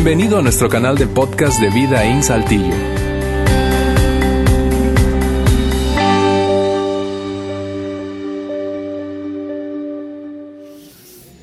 Bienvenido a nuestro canal de podcast de Vida en Saltillo.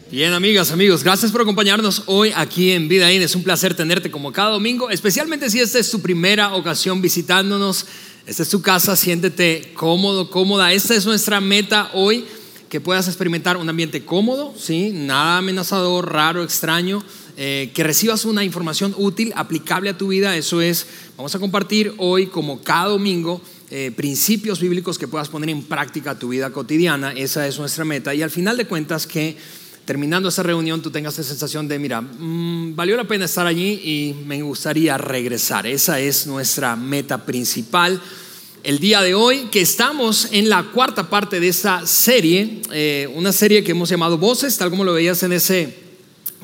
Bien, amigas, amigos, gracias por acompañarnos hoy aquí en Vida In. Es un placer tenerte como cada domingo, especialmente si esta es tu primera ocasión visitándonos. Esta es tu casa, siéntete cómodo, cómoda. Esta es nuestra meta hoy, que puedas experimentar un ambiente cómodo, ¿sí? nada amenazador, raro, extraño, eh, que recibas una información útil, aplicable a tu vida. Eso es, vamos a compartir hoy, como cada domingo, eh, principios bíblicos que puedas poner en práctica tu vida cotidiana. Esa es nuestra meta. Y al final de cuentas, que terminando esa reunión tú tengas esa sensación de, mira, mm, valió la pena estar allí y me gustaría regresar. Esa es nuestra meta principal. El día de hoy, que estamos en la cuarta parte de esta serie, eh, una serie que hemos llamado Voces, tal como lo veías en ese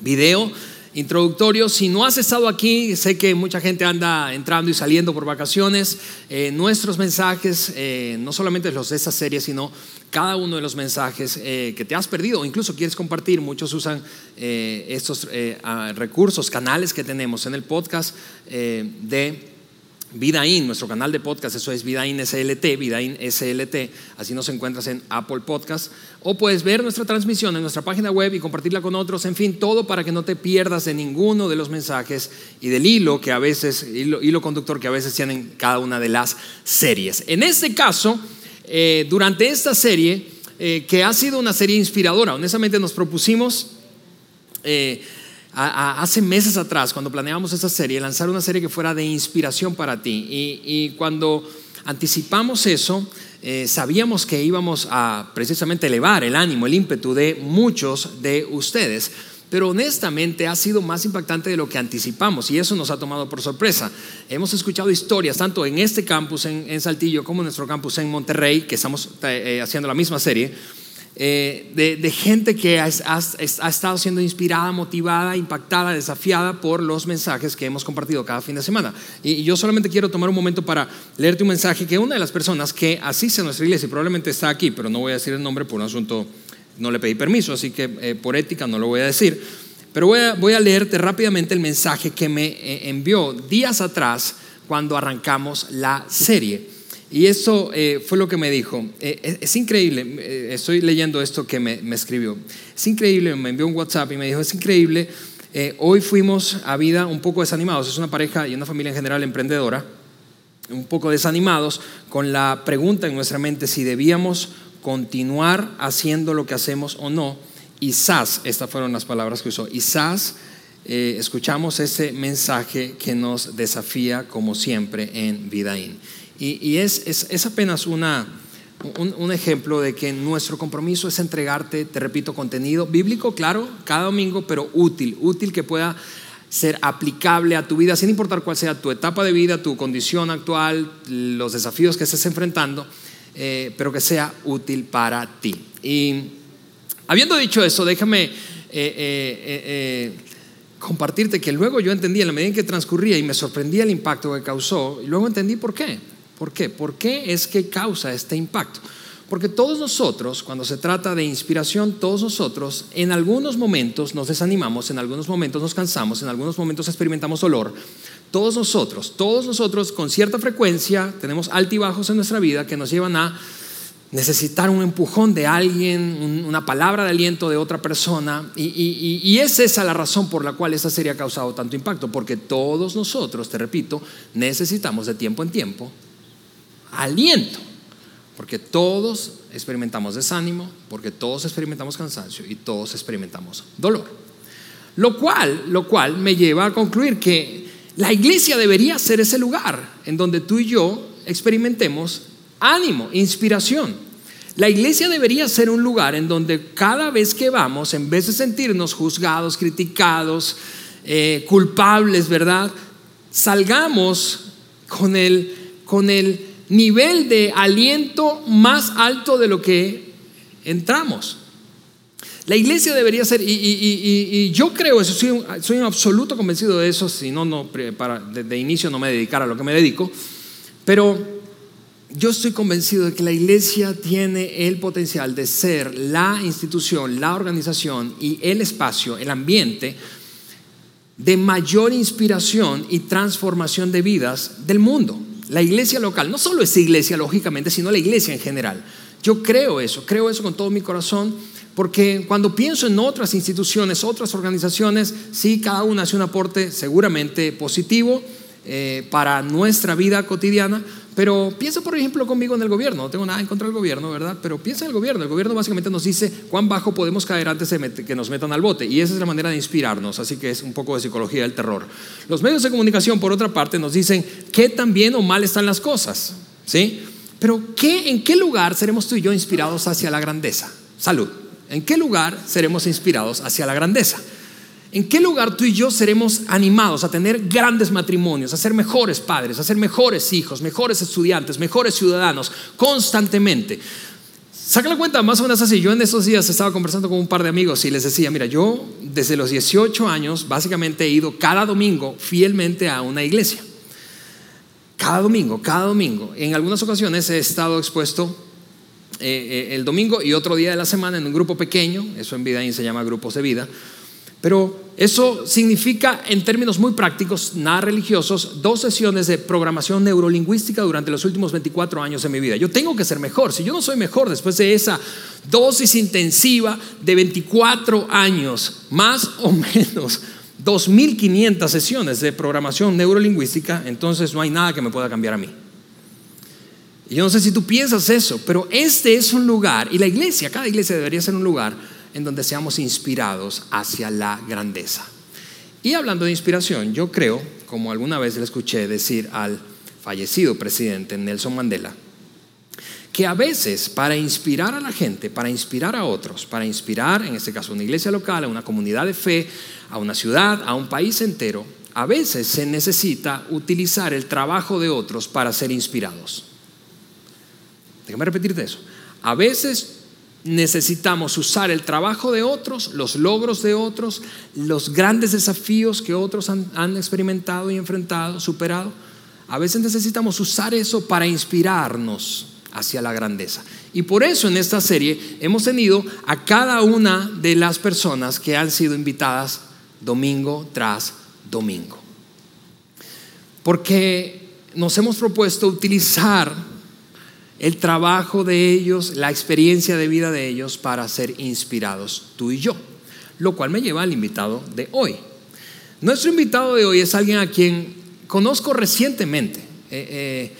video introductorio. Si no has estado aquí, sé que mucha gente anda entrando y saliendo por vacaciones. Eh, nuestros mensajes, eh, no solamente los de esta serie, sino cada uno de los mensajes eh, que te has perdido o incluso quieres compartir. Muchos usan estos recursos, canales que tenemos en el podcast de Vidaín, nuestro canal de podcast, eso es Vidaín SLT, Vidaín SLT, así nos encuentras en Apple Podcast, o puedes ver nuestra transmisión en nuestra página web y compartirla con otros, en fin, todo para que no te pierdas de ninguno de los mensajes y del hilo que a veces, hilo, conductor que a veces tienen cada una de las series. En este caso, eh, durante esta serie, eh, que ha sido una serie inspiradora, honestamente nos propusimos... Eh, hace meses atrás, cuando planeábamos esta serie, lanzar una serie que fuera de inspiración para ti. Y, cuando anticipamos eso, eh, sabíamos que íbamos a precisamente elevar el ánimo, el ímpetu de muchos de ustedes. Pero honestamente ha sido más impactante de lo que anticipamos y eso nos ha tomado por sorpresa. Hemos escuchado historias tanto en este campus en, Saltillo como en nuestro campus en Monterrey, que estamos eh, haciendo la misma serie eh, de, gente que ha, estado siendo inspirada, motivada, impactada, desafiada por los mensajes que hemos compartido cada fin de semana. Y, yo solamente quiero tomar un momento para leerte un mensaje que una de las personas que asiste a nuestra iglesia, y probablemente está aquí, pero no voy a decir el nombre por un asunto, no le pedí permiso, así que eh, por ética no lo voy a decir. Pero voy a, leerte rápidamente el mensaje que me eh, envió días atrás cuando arrancamos la serie. Y eso eh, fue lo que me dijo. Eh, es, increíble, eh, estoy leyendo esto que me, escribió. Es increíble, me envió un WhatsApp y me dijo, es increíble, hoy fuimos a vida un poco desanimados, es una pareja y una familia en general emprendedora, un poco desanimados con la pregunta en nuestra mente si debíamos continuar haciendo lo que hacemos o no. Y SAS, estas fueron las palabras que usó, y SAS, escuchamos ese mensaje que nos desafía como siempre en Vidaín. Y, es, es, apenas una, un, ejemplo de que nuestro compromiso es entregarte, te repito, contenido bíblico, claro, cada domingo, pero útil, útil que pueda ser aplicable a tu vida, sin importar cuál sea tu etapa de vida, tu condición actual, los desafíos que estés enfrentando, eh, pero que sea útil para ti. Y habiendo dicho eso, déjame... Eh, eh, compartirte que luego yo entendí en la medida en que transcurría y me sorprendía el impacto que causó, y luego entendí por qué. ¿Por qué? ¿Por qué es que causa este impacto? Porque todos nosotros, cuando se trata de inspiración, todos nosotros en algunos momentos nos desanimamos, en algunos momentos nos cansamos, en algunos momentos experimentamos dolor. Todos nosotros, todos nosotros con cierta frecuencia tenemos altibajos en nuestra vida que nos llevan a necesitar un empujón de alguien, una palabra de aliento de otra persona. Y, es esa la razón por la cual esta serie ha causado tanto impacto, porque todos nosotros, te repito, necesitamos de tiempo en tiempo aliento, porque todos experimentamos desánimo, porque todos experimentamos cansancio y todos experimentamos dolor. Lo cual, lo cual me lleva a concluir que la iglesia debería ser ese lugar en donde tú y yo experimentemos ánimo, inspiración. La iglesia debería ser un lugar en donde cada vez que vamos, en vez de sentirnos juzgados, criticados, eh, culpables, ¿verdad? Salgamos con el, con el nivel de aliento más alto de lo que entramos. La iglesia debería ser, y, yo creo eso, soy, un absoluto convencido de eso, si no, no para, de, inicio no me dedicara a lo que me dedico, pero yo estoy convencido de que la iglesia tiene el potencial de ser la institución, la organización y el espacio, el ambiente de mayor inspiración y transformación de vidas del mundo. La iglesia local, no solo esa iglesia lógicamente, sino la iglesia en general. Yo creo eso, creo eso con todo mi corazón, porque cuando pienso en otras instituciones, otras organizaciones, sí, cada una hace un aporte seguramente positivo eh, para nuestra vida cotidiana, pero piensa, por ejemplo, conmigo en el gobierno. No tengo nada en contra del gobierno, ¿verdad? Pero piensa en el gobierno. El gobierno básicamente nos dice cuán bajo podemos caer antes de que nos metan al bote. Y esa es la manera de inspirarnos. Así que es un poco de psicología del terror. Los medios de comunicación, por otra parte, nos dicen qué tan bien o mal están las cosas. ¿Sí? Pero ¿qué, ¿en qué lugar seremos tú y yo inspirados hacia la grandeza? Salud. ¿En qué lugar seremos inspirados hacia la grandeza? ¿En qué lugar tú y yo seremos animados a tener grandes matrimonios, a ser mejores padres, a ser mejores hijos, mejores estudiantes, mejores ciudadanos, constantemente? Saca la cuenta, más o menos así. Yo en esos días estaba conversando con un par de amigos y les decía, mira, yo desde los 18 años básicamente he ido cada domingo fielmente a una iglesia. Cada domingo, cada domingo. En algunas ocasiones he estado expuesto eh, eh, el domingo y otro día de la semana en un grupo pequeño, eso en vida se llama grupos de vida pero eso significa, en términos muy prácticos, nada religiosos, dos sesiones de programación neurolingüística durante los últimos 24 años de mi vida. Yo tengo que ser mejor. Si yo no soy mejor después de esa dosis intensiva de 24 años, más o menos 2.500 sesiones de programación neurolingüística, entonces no hay nada que me pueda cambiar a mí. Y yo no sé si tú piensas eso, pero este es un lugar, y la iglesia, cada iglesia debería ser un lugar en donde seamos inspirados hacia la grandeza. Y hablando de inspiración, yo creo, como alguna vez le escuché decir al fallecido presidente Nelson Mandela, que a veces para inspirar a la gente, para inspirar a otros, para inspirar, en este caso, a una iglesia local, a una comunidad de fe, a una ciudad, a un país entero, a veces se necesita utilizar el trabajo de otros para ser inspirados. Déjame repetirte eso. A veces necesitamos usar el trabajo de otros, los logros de otros, los grandes desafíos que otros han, experimentado y enfrentado, superado. A veces necesitamos usar eso para inspirarnos hacia la grandeza. Y por eso en esta serie hemos tenido a cada una de las personas que han sido invitadas domingo tras domingo. Porque nos hemos propuesto utilizar el trabajo de ellos, la experiencia de vida de ellos para ser inspirados tú y yo. Lo cual me lleva al invitado de hoy. Nuestro invitado de hoy es alguien a quien conozco recientemente. Eh, eh,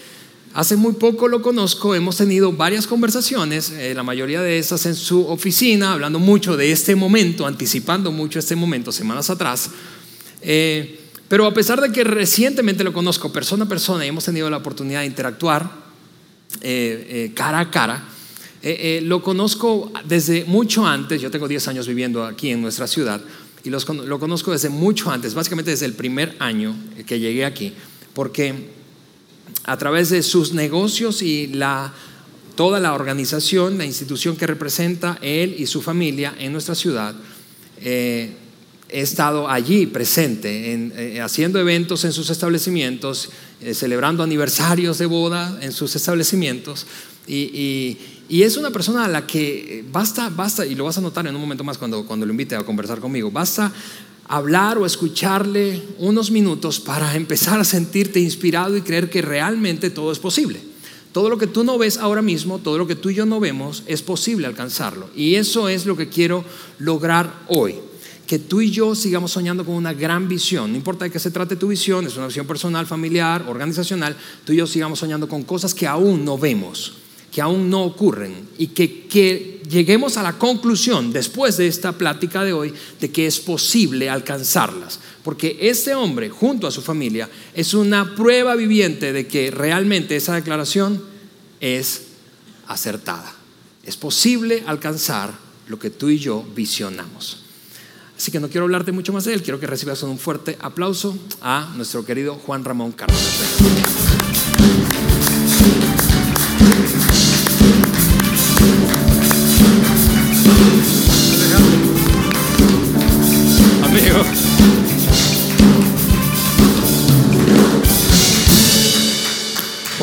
hace muy poco lo conozco, hemos tenido varias conversaciones, eh, la mayoría de esas en su oficina, hablando mucho de este momento, anticipando mucho este momento semanas atrás. pero a pesar de que recientemente lo conozco persona a persona y hemos tenido la oportunidad de interactuar, eh, eh, cara a cara. Eh, lo conozco desde mucho antes, yo tengo 10 años viviendo aquí en nuestra ciudad y lo conozco desde mucho antes, básicamente desde el primer año que llegué aquí, porque a través de sus negocios y toda la organización, la institución que representa él y su familia en nuestra ciudad, he estado allí presente, haciendo eventos en sus establecimientos eh, celebrando aniversarios de boda en sus establecimientos. Y, es una persona a la que basta, basta, y lo vas a notar en un momento más cuando, cuando lo invite a conversar conmigo, basta hablar o escucharle unos minutos para empezar a sentirte inspirado y creer que realmente todo es posible. Todo lo que tú no ves ahora mismo, todo lo que tú y yo no vemos, es posible alcanzarlo. Y eso es lo que quiero lograr hoy que tú y yo sigamos soñando con una gran visión. No importa de qué se trate tu visión, es una visión personal, familiar, organizacional, tú y yo sigamos soñando con cosas que aún no vemos, que aún no ocurren y que, que lleguemos a la conclusión después de esta plática de hoy de que es posible alcanzarlas. Porque este hombre, junto a su familia, es una prueba viviente de que realmente esa declaración es acertada. Es posible alcanzar lo que tú y yo visionamos. Así que no quiero hablarte mucho más de él, quiero que recibas un fuerte aplauso a nuestro querido Juan Ramón Cárdenas.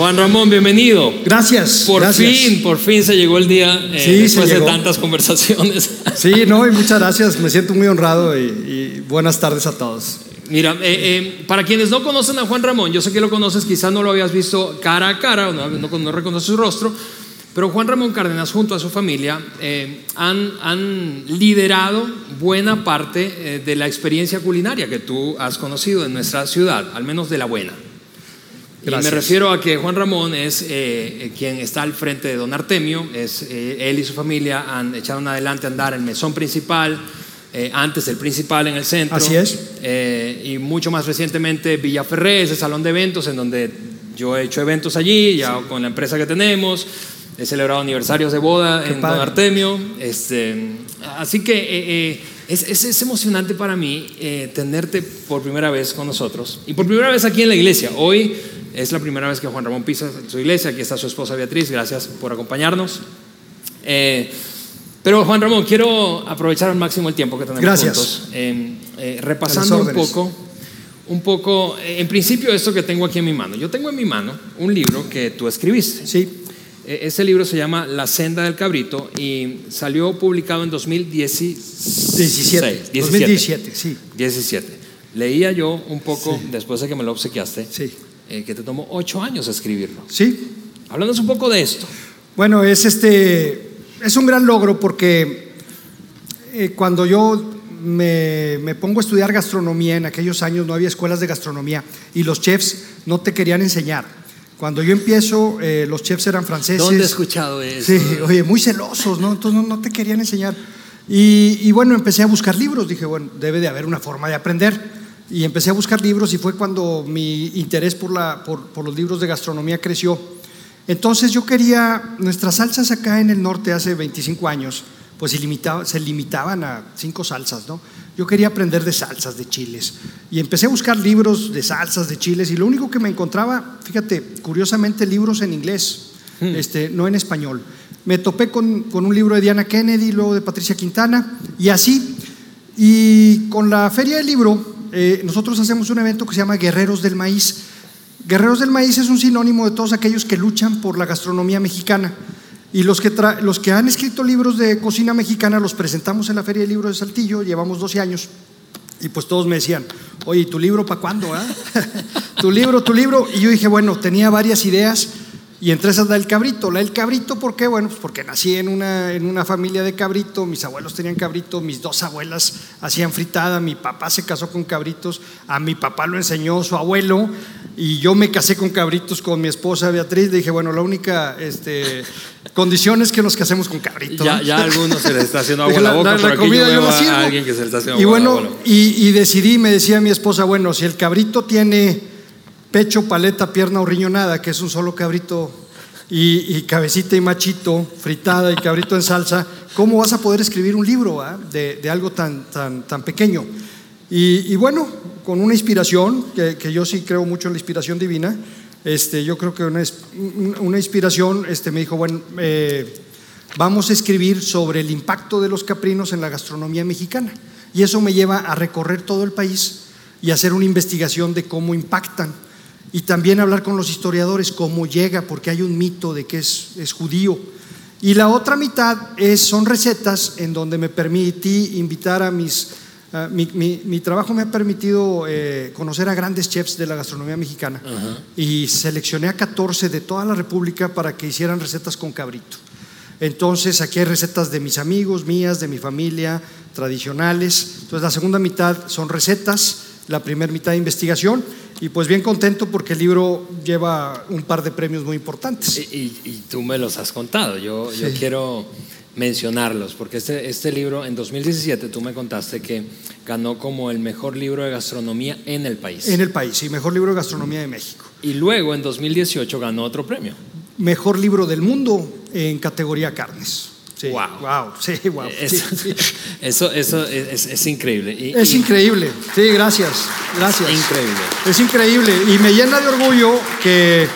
Juan Ramón, bienvenido. Gracias. Por gracias. fin, por fin se llegó el día eh, después de tantas conversaciones. Sí, no, y muchas gracias. Me siento muy honrado y, buenas tardes a todos. Mira, eh, eh, para quienes no conocen a Juan Ramón, yo sé que lo conoces, quizás no lo habías visto cara a cara, no, no, no reconoces su rostro, pero Juan Ramón Cárdenas junto a su familia eh, han, han, liderado buena parte de la experiencia culinaria que tú has conocido en nuestra ciudad, al menos de la buena. Y me refiero a que Juan Ramón es eh, quien está al frente de Don Artemio, es, él y su familia han echado adelante a andar el mesón principal, antes el principal en el centro. Así es. y mucho más recientemente Villa Ferré, ese salón de eventos en donde yo he hecho eventos allí, ya con la empresa que tenemos. He celebrado aniversarios de boda en Don Artemio. Este, así que eh, eh, es, es, emocionante para mí eh, tenerte por primera vez con nosotros y por primera vez aquí en la iglesia. Hoy es la primera vez que Juan Ramón pisa su iglesia. Aquí está su esposa Beatriz. Gracias por acompañarnos. pero Juan Ramón, quiero aprovechar al máximo el tiempo que tenemos Gracias. juntos. repasando un poco, un poco, en principio esto que tengo aquí en mi mano. Yo tengo en mi mano un libro que tú escribiste. Sí. E, ese libro se llama La senda del cabrito y salió publicado en 2017. 2017, sí. 17. Leía yo un poco después de que me lo obsequiaste, sí. Eh, que te tomó ocho años escribirlo. Sí. Háblanos un poco de esto. Bueno, es este, es un gran logro porque eh, cuando yo me, me, pongo a estudiar gastronomía, en aquellos años no había escuelas de gastronomía y los chefs no te querían enseñar. Cuando yo empiezo, eh, los chefs eran franceses. ¿Dónde he escuchado eso? Sí, oye, muy celosos, ¿no? Entonces no, te querían enseñar. Y, bueno, empecé a buscar libros. Dije, bueno, debe de haber una forma de aprender. Y empecé a buscar libros y fue cuando mi interés por, la, por, por los libros de gastronomía creció. Entonces yo quería, nuestras salsas acá en el norte hace 25 años, pues se, se limitaban a cinco salsas, ¿no? Yo quería aprender de salsas, de chiles. Y empecé a buscar libros de salsas, de chiles, y lo único que me encontraba, fíjate, curiosamente libros en inglés, hmm. este, no en español. Me topé con, un libro de Diana Kennedy, luego de Patricia Quintana, y así. Y con la Feria del Libro, eh, nosotros hacemos un evento que se llama Guerreros del Maíz. Guerreros del Maíz es un sinónimo de todos aquellos que luchan por la gastronomía mexicana. Y los que, los que han escrito libros de cocina mexicana los presentamos en la Feria de Libros de Saltillo, llevamos 12 años. Y pues todos me decían, oye, ¿tu libro para cuándo? Ah? tu libro, tu libro. Y yo dije, bueno, tenía varias ideas y entre esas la del cabrito. La del cabrito, ¿por qué? Bueno, pues porque nací en una, en una familia de cabrito, mis abuelos tenían cabrito, mis dos abuelas hacían fritada, mi papá se casó con cabritos, a mi papá lo enseñó su abuelo y yo me casé con cabritos con mi esposa Beatriz. Dije, bueno, la única este, condición es que nos casemos con cabritos. Ya, ya a algunos se les está haciendo agua la, la boca, la, comida yo, a alguien que se le está haciendo y bueno, y, y decidí, me decía mi esposa, bueno, si el cabrito tiene pecho, paleta, pierna o riñonada, que es un solo cabrito, y, cabecita y machito, fritada y cabrito en salsa, ¿cómo vas a poder escribir un libro ah, de, algo tan, tan, tan pequeño? Y, bueno, con una inspiración, que, yo sí creo mucho en la inspiración divina, este, yo creo que una, una inspiración este, me dijo, bueno, eh, vamos a escribir sobre el impacto de los caprinos en la gastronomía mexicana. Y eso me lleva a recorrer todo el país y hacer una investigación de cómo impactan y también hablar con los historiadores cómo llega, porque hay un mito de que es, es judío. Y la otra mitad es, son recetas en donde me permití invitar a mis... mi, mi, trabajo me ha permitido eh, conocer a grandes chefs de la gastronomía mexicana y seleccioné a 14 de toda la República para que hicieran recetas con cabrito. Entonces aquí hay recetas de mis amigos, mías, de mi familia, tradicionales. Entonces la segunda mitad son recetas, la primera mitad de investigación y pues bien contento porque el libro lleva un par de premios muy importantes. Y, tú me los has contado, yo, yo quiero mencionarlos, porque este, este libro en 2017 tú me contaste que ganó como el mejor libro de gastronomía en el país. En el país, sí, mejor libro de gastronomía de México. Y luego en 2018 ganó otro premio. Mejor libro del mundo en categoría carnes. Sí, wow. wow. Sí, wow. Eso, eso, es, increíble. es increíble. Sí, gracias. Gracias. Increíble. Es increíble. Y me llena de orgullo que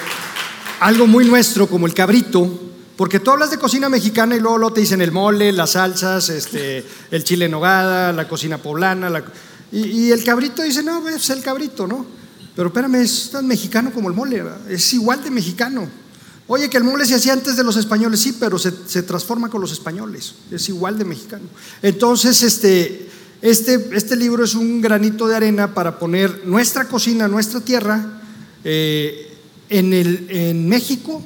algo muy nuestro como el cabrito, porque tú hablas de cocina mexicana y luego, te dicen el mole, las salsas, este, el chile en nogada, la cocina poblana. y, el cabrito dice, no, es el cabrito, ¿no? Pero espérame, es tan mexicano como el mole, es igual de mexicano. Oye, que el mole se hacía antes de los españoles, sí, pero se, transforma con los españoles, es igual de mexicano. Entonces, este, este, este libro es un granito de arena para poner nuestra cocina, nuestra tierra, eh, en, el, en México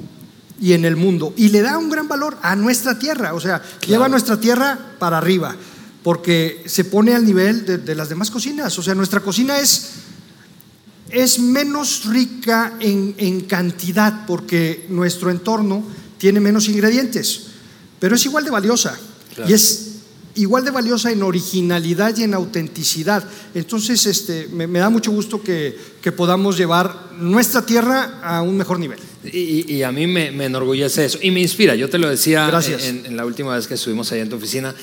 y en el mundo. Y le da un gran valor a nuestra tierra, o sea, lleva nuestra tierra para arriba, porque se pone al nivel de, de las demás cocinas. O sea, nuestra cocina es es menos rica en, en, cantidad porque nuestro entorno tiene menos ingredientes, pero es igual de valiosa claro. y es igual de valiosa en originalidad y en autenticidad. Entonces, este, me, me da mucho gusto que, que, podamos llevar nuestra tierra a un mejor nivel. Y, y a mí me, me, enorgullece eso y me inspira. Yo te lo decía en, en, la última vez que estuvimos ahí en tu oficina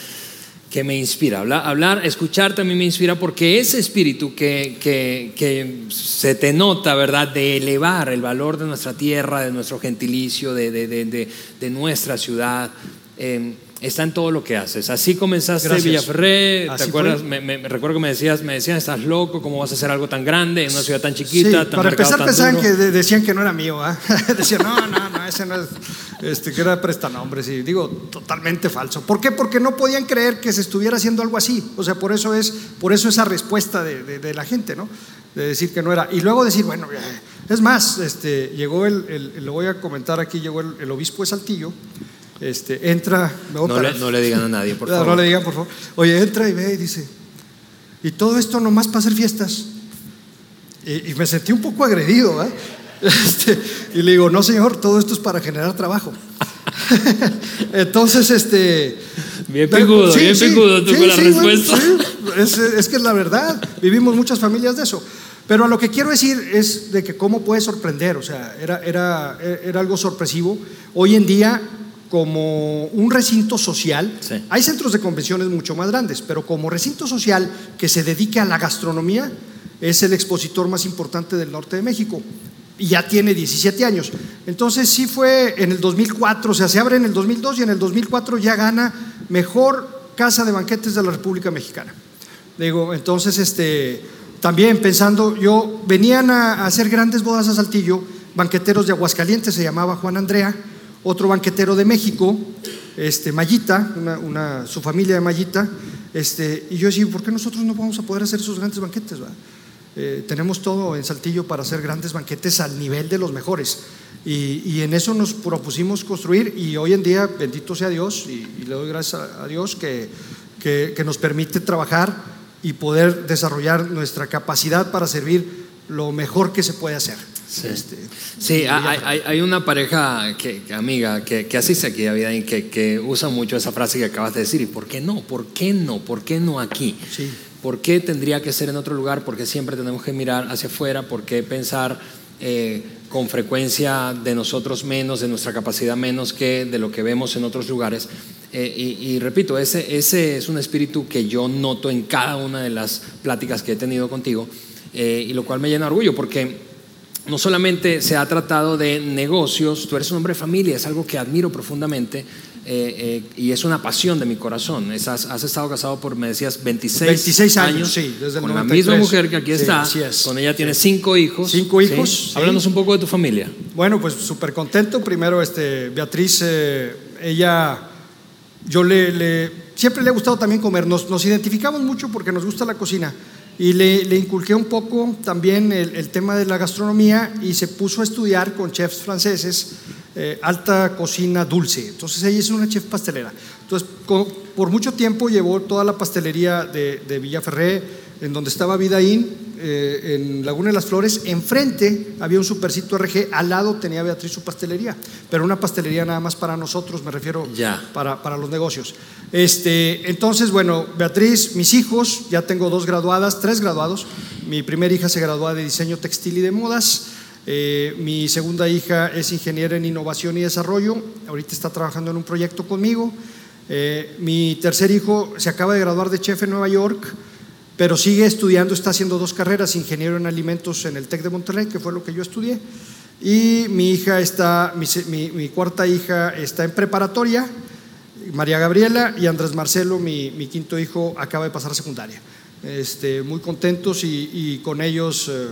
que me inspira. Hablar, hablar, escuchar también me inspira porque ese espíritu que, que, que, se te nota, ¿verdad? De elevar el valor de nuestra tierra, de nuestro gentilicio, de, de, de, de nuestra ciudad. Eh, está en todo lo que haces. Así comenzaste Gracias. Villaferré, ¿te acuerdas? Me, me, recuerdo que me decías, me decían, estás loco, ¿cómo vas a hacer algo tan grande en una ciudad tan chiquita? Sí, tan para empezar pensaban que de, decían que no era mío, ¿eh? decían, no, no, no, ese no es, este, que era prestanombres, y digo, totalmente falso. ¿Por qué? Porque no podían creer que se estuviera haciendo algo así, o sea, por eso es, por eso esa respuesta de, de, de la gente, ¿no? De decir que no era, y luego decir, bueno, es más, este, llegó el, el lo voy a comentar aquí, llegó el, el obispo de Saltillo, este, entra. No le, no le, digan a nadie, por favor. No le digan, por favor. Oye, entra y ve y dice, y todo esto nomás para hacer fiestas. Y, y me sentí un poco agredido, ¿eh? Este, y le digo, no, señor, todo esto es para generar trabajo. Entonces, este. Bien picudo, sí, bien sí, picudo tú sí, con la respuesta. Bueno, es, es que es la verdad. Vivimos muchas familias de eso. Pero a lo que quiero decir es de que cómo puede sorprender, o sea, era, era, era algo sorpresivo. Hoy en día como un recinto social. Hay centros de convenciones mucho más grandes, pero como recinto social que se dedique a la gastronomía, es el expositor más importante del norte de México. Y ya tiene 17 años. Entonces sí fue en el 2004, o sea, se abre en el 2002 y en el 2004 ya gana mejor casa de banquetes de la República Mexicana. Digo, entonces, este, también pensando, yo venían a hacer grandes bodas a Saltillo, banqueteros de Aguascalientes, se llamaba Juan Andrea, otro banquetero de México, este, Mayita, una, su familia de Mayita, este, y yo decía, ¿por qué nosotros no vamos a poder hacer esos grandes banquetes? Eh, tenemos todo en Saltillo para hacer grandes banquetes al nivel de los mejores. Y, y, en eso nos propusimos construir y hoy en día, bendito sea Dios, y, y le doy gracias a, Dios que, que, que nos permite trabajar y poder desarrollar nuestra capacidad para servir lo mejor que se puede hacer. Sí, este, sí hay, hay, hay, una pareja que, amiga que, que, asiste aquí a vida y que, que, usa mucho esa frase que acabas de decir. ¿Y por qué no? ¿Por qué no? ¿Por qué no aquí? Sí. ¿Por qué tendría que ser en otro lugar? Porque siempre tenemos que mirar hacia afuera. ¿Por qué pensar eh, con frecuencia de nosotros menos, de nuestra capacidad menos que de lo que vemos en otros lugares? Eh, y, repito, ese, ese es un espíritu que yo noto en cada una de las pláticas que he tenido contigo. Eh, y lo cual me llena de orgullo porque no solamente se ha tratado de negocios, tú eres un hombre de familia, es algo que admiro profundamente eh, eh, y es una pasión de mi corazón. Has, has, estado casado por, me decías, 26, 26 años, años sí, desde con el la misma mujer que aquí está, sí, con ella tienes sí. cinco hijos. Cinco hijos. ¿sí? Háblanos un poco de tu familia. Bueno, pues súper contento. Primero, este, Beatriz, eh, ella, yo le, le, siempre le ha gustado también comer. Nos, nos identificamos mucho porque nos gusta la cocina y le, le, inculqué un poco también el, el, tema de la gastronomía y se puso a estudiar con chefs franceses eh, alta cocina dulce. Entonces ella es una chef pastelera. Entonces con, por mucho tiempo llevó toda la pastelería de, de Villaferré, en donde estaba Vidaín, eh, en Laguna de las Flores, enfrente había un supercito RG, al lado tenía Beatriz su pastelería, pero una pastelería nada más para nosotros, me refiero ya. para, para los negocios. Este, entonces, bueno, Beatriz, mis hijos, ya tengo dos graduadas, tres graduados. Mi primera hija se graduó de diseño textil y de modas. Eh, mi segunda hija es ingeniera en innovación y desarrollo. Ahorita está trabajando en un proyecto conmigo. Eh, mi tercer hijo se acaba de graduar de chef en Nueva York, pero sigue estudiando, está haciendo dos carreras, ingeniero en alimentos en el TEC de Monterrey, que fue lo que yo estudié. Y mi hija está, mi, mi, mi cuarta hija está en preparatoria María Gabriela y Andrés Marcelo, mi, mi, quinto hijo, acaba de pasar a secundaria. Este, muy contentos y, y con ellos, eh,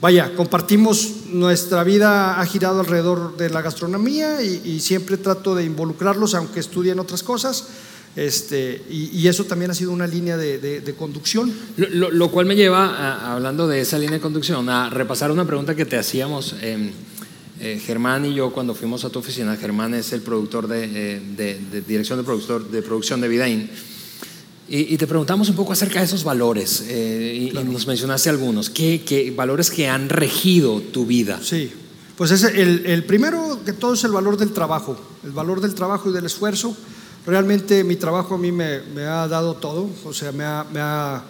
vaya, compartimos nuestra vida, ha girado alrededor de la gastronomía y, siempre trato de involucrarlos, aunque estudien otras cosas. Este, y, eso también ha sido una línea de, conducción. Lo, cual me lleva, hablando de esa línea de conducción, a repasar una pregunta que te hacíamos. Eh, Germán y yo cuando fuimos a tu oficina, Germán es el productor de, de dirección de, productor, de producción de Vidaín, y, te preguntamos un poco acerca de esos valores eh, y, nos mencionaste algunos. ¿Qué, valores que han regido tu vida? Sí, pues es el, el, primero que todo es el valor del trabajo, el valor del trabajo y del esfuerzo. Realmente mi trabajo a mí me, me ha dado todo, o sea, me ha, me ha,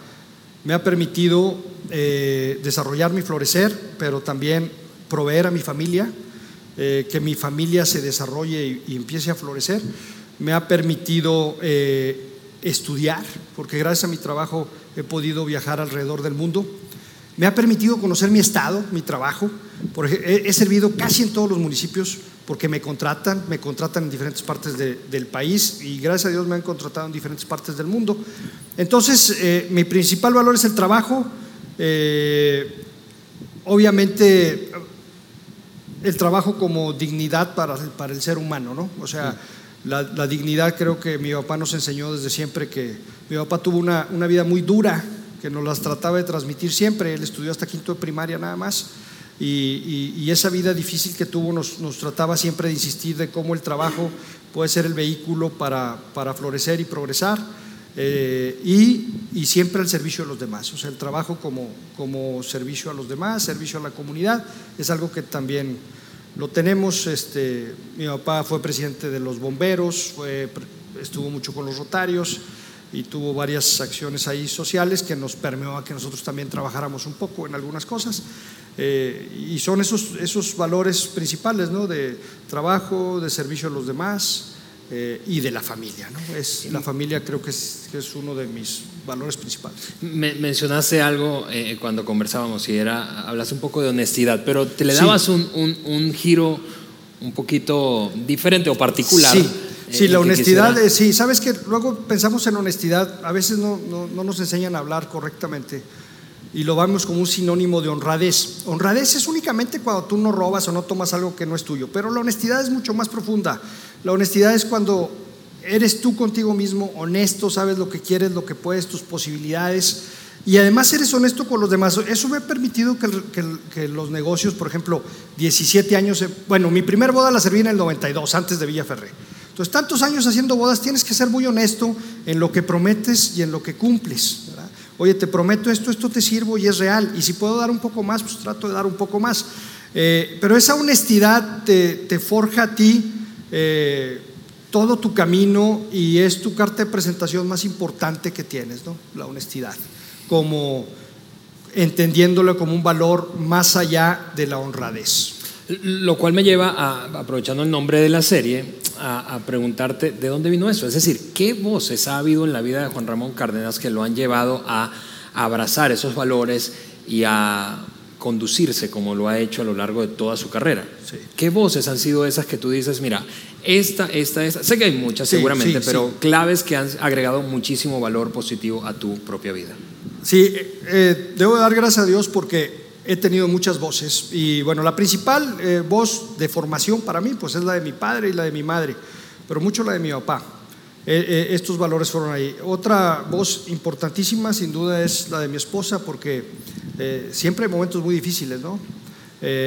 me ha permitido eh, desarrollarme y florecer, pero también proveer a mi familia, eh, que mi familia se desarrolle y, empiece a florecer. Me ha permitido eh, estudiar, porque gracias a mi trabajo he podido viajar alrededor del mundo. Me ha permitido conocer mi estado, mi trabajo. He, servido casi en todos los municipios porque me contratan, me contratan en diferentes partes del país y gracias a Dios me han contratado en diferentes partes del mundo. Entonces, eh, mi principal valor es el trabajo. Eh, obviamente, el trabajo como dignidad para, para el ser humano, ¿no? O sea, la, dignidad creo que mi papá nos enseñó desde siempre que mi papá tuvo una, vida muy dura, que nos las trataba de transmitir siempre. Él estudió hasta quinto de primaria nada más. Y, esa vida difícil que tuvo nos, trataba siempre de insistir de cómo el trabajo puede ser el vehículo para, florecer y progresar. Eh, y, siempre al servicio de los demás. O sea, el trabajo como, como servicio a los demás, servicio a la comunidad, es algo que también lo tenemos, este, mi papá fue presidente de los bomberos, fue, estuvo mucho con los rotarios y tuvo varias acciones ahí sociales que nos permeó a que nosotros también trabajáramos un poco en algunas cosas. Eh, y son esos, esos valores principales, ¿no? De trabajo, de servicio a los demás, eh, y de la familia. ¿no? Es, la familia creo que es, es uno de mis valores principales. Me, mencionaste algo eh, cuando conversábamos y era, hablas un poco de honestidad, pero te le dabas un, un, giro un poquito diferente o particular. Sí, sí la honestidad, sí, sabes que luego pensamos en honestidad, a veces no, no, no nos enseñan a hablar correctamente y lo vemos como un sinónimo de honradez. Honradez es únicamente cuando tú no robas o no tomas algo que no es tuyo, pero la honestidad es mucho más profunda. La honestidad es cuando eres tú contigo mismo, honesto, sabes lo que quieres, lo que puedes, tus posibilidades. Y además eres honesto con los demás. Eso me ha permitido que, los negocios, por ejemplo, 17 años, bueno, mi primer boda la serví en el 92, antes de Villaferré. Entonces, tantos años haciendo bodas, tienes que ser muy honesto en lo que prometes y en lo que cumples. Oye, te prometo esto, esto te sirvo y es real. Y si puedo dar un poco más, pues trato de dar un poco más. Eh, pero esa honestidad te, forja a ti eh, todo tu camino y es tu carta de presentación más importante que tienes, ¿no? La honestidad. Como entendiéndolo como un valor más allá de la honradez. Lo cual me lleva, a, aprovechando el nombre de la serie, a, preguntarte de dónde vino eso. Es decir, ¿qué voces ha habido en la vida de Juan Ramón Cárdenas que lo han llevado a, abrazar esos valores y a conducirse como lo ha hecho a lo largo de toda su carrera? ¿Qué voces han sido esas que tú dices, mira, esta, esta, esta? Sé que hay muchas seguramente, pero claves que han agregado muchísimo valor positivo a tu propia vida. Sí, eh, eh, debo dar gracias a Dios porque he tenido muchas voces y bueno, la principal eh, voz de formación para mí pues es la de mi padre y la de mi madre, pero mucho la de mi papá. Eh, eh, estos valores fueron ahí. Otra voz importantísima sin duda es la de mi esposa porque siempre hay momentos muy difíciles, ¿no?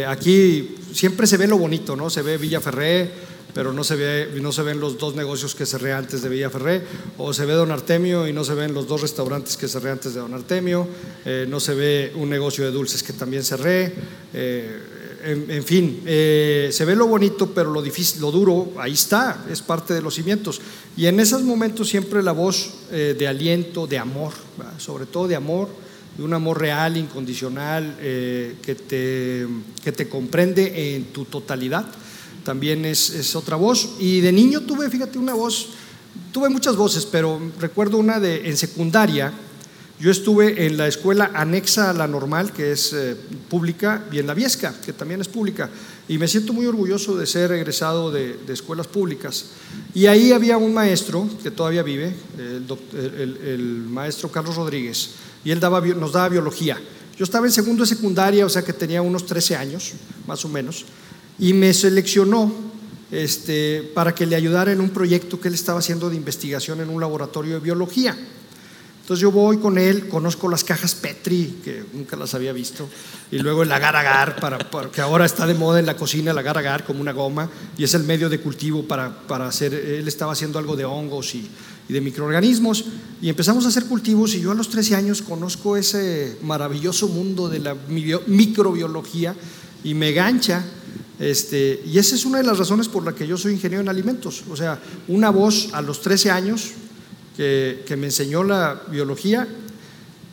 aquí siempre se ve lo bonito, ¿no? Se ve Villa Ferré, pero no se, ve, no se ven los dos negocios que cerré antes de Villaferré, o se ve Don Artemio y no se ven los dos restaurantes que cerré antes de Don Artemio, eh, no se ve un negocio de dulces que también cerré, eh, en, fin, eh, se ve lo bonito, pero lo difícil, lo duro, ahí está, es parte de los cimientos. Y en esos momentos siempre la voz de aliento, de amor, sobre todo de amor, de un amor real, incondicional, que, te, que te comprende en tu totalidad también es, otra voz. Y de niño tuve, fíjate, una voz, tuve muchas voces, pero recuerdo una de en secundaria. Yo estuve en la escuela anexa a la normal, que es eh, pública, y en la Viesca, que también es pública. Y me siento muy orgulloso de ser egresado de, escuelas públicas. Y ahí había un maestro que todavía vive, el, maestro Carlos Rodríguez, y él nos daba biología. Yo estaba en segundo de secundaria, o sea que tenía unos 13 años, más o menos y me seleccionó este, para que le ayudara en un proyecto que él estaba haciendo de investigación en un laboratorio de biología. Entonces yo voy con él, conozco las cajas Petri, que nunca las había visto, y luego el agar agar, para, que ahora está de moda en la cocina el agar agar como una goma, y es el medio de cultivo para, para hacer, él estaba haciendo algo de hongos y, y, de microorganismos, y empezamos a hacer cultivos, y yo a los 13 años conozco ese maravilloso mundo de la microbiología, y me gancha, este, y esa es una de las razones por la que yo soy ingeniero en alimentos, o sea, una voz a los 13 años, que, me enseñó la biología.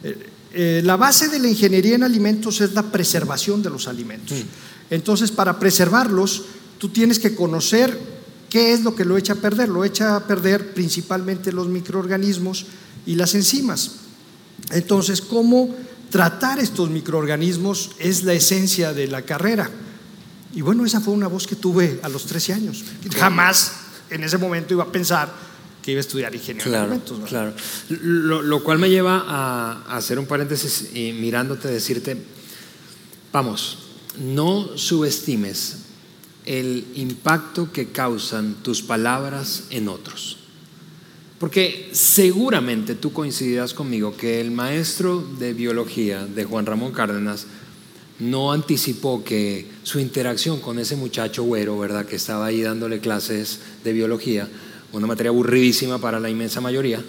Eh, eh, la base de la ingeniería en alimentos es la preservación de los alimentos. Entonces, para preservarlos, tú tienes que conocer qué es lo que lo echa a perder. Lo echa a perder principalmente los microorganismos y las enzimas. Entonces, ¿cómo tratar estos microorganismos es la esencia de la carrera? Y bueno, esa fue una voz que tuve a los 13 años. Jamás en ese momento iba a pensar que iba a estudiar ingeniería claro, de alimentos. Claro, lo, lo, cual me lleva a, hacer un paréntesis y mirándote decirte, vamos, no subestimes el impacto que causan tus palabras en otros. Porque seguramente tú coincidirás conmigo que el maestro de biología de Juan Ramón Cárdenas no anticipó que su interacción con ese muchacho güero, ¿verdad?, que estaba ahí dándole clases de biología, una materia aburridísima para la inmensa mayoría,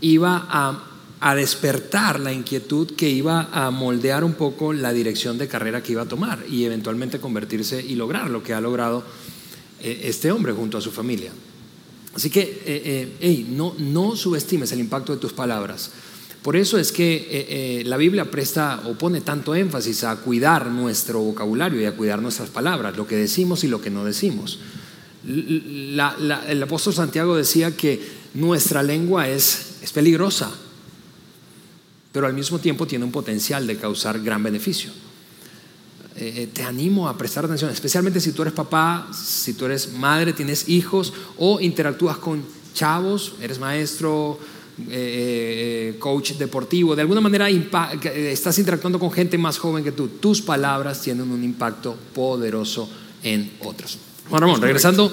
iba a, despertar la inquietud que iba a moldear un poco la dirección de carrera que iba a tomar y eventualmente convertirse y lograr lo que ha logrado eh, este hombre junto a su familia. Así que, eh, eh, no, no subestimes el impacto de tus palabras. Por eso es que la Biblia presta o pone tanto énfasis a cuidar nuestro vocabulario y a cuidar nuestras palabras, lo que decimos y lo que no decimos el apóstol Santiago decía que nuestra lengua es, es peligrosa, pero al mismo tiempo tiene un potencial de causar gran beneficio. Eh, eh, te animo a prestar atención, especialmente si tú eres papá, si tú eres madre, tienes hijos o interactúas con chavos, eres maestro, eh, coach deportivo, de alguna manera estás interactuando con gente más joven que tú. Tus palabras tienen un impacto poderoso en otros. Juan Ramón, regresando